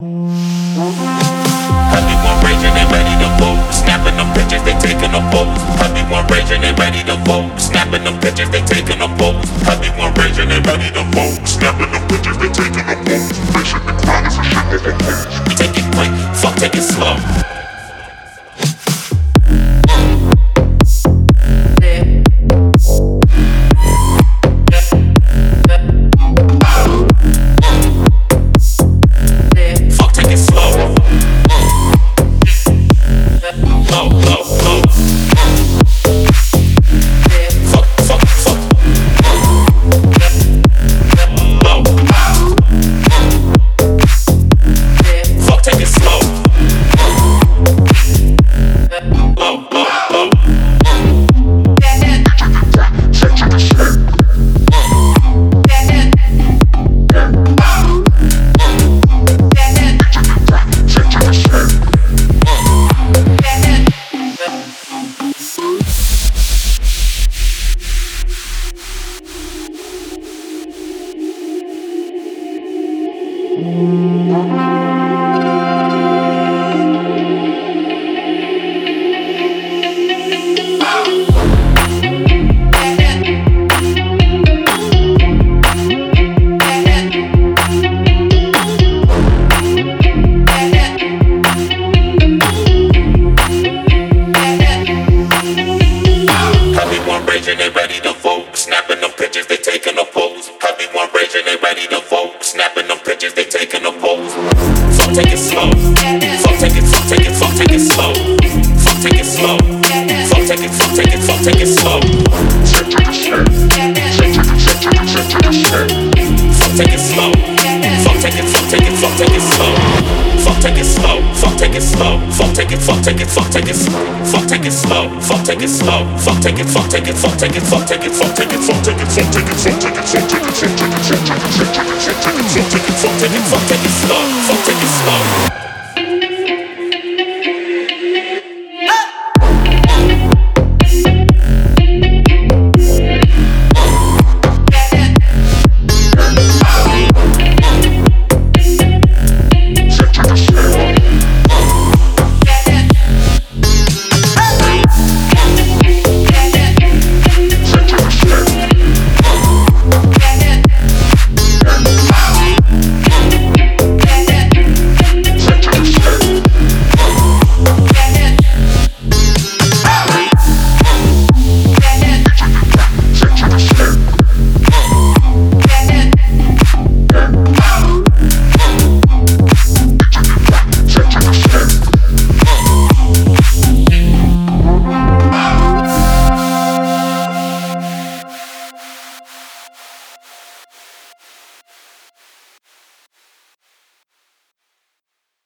Everyone raging, they ready to vote. Snapping them pictures, they taking a pose. Everyone raging, they ready to vote. Snapping them pictures, they taking a pose. Everyone raging, they ready to vote. Ready to take it slow. Fuck take it, fuck take it, fuck take it slow. Fuck take it slow. Fuck take it, fuck take it, fuck take it slow. Fuck take it slow. Fuck take it, fuck take it, fuck take it slow. Fuck take it slow. Fuck take it slow. Fuck take it, fuck take it, fuck take it slow. Fuck take it slow. Fuck take it slow. Fuck take it, fuck take it, fuck take it, fuck take it, fuck take it, fuck take it, fuck take it, fuck take it, fuck take it, fuck take it, fuck take it, fuck take it, fuck take it, fuck take it, fuck take it, fuck take it Fuck take slow.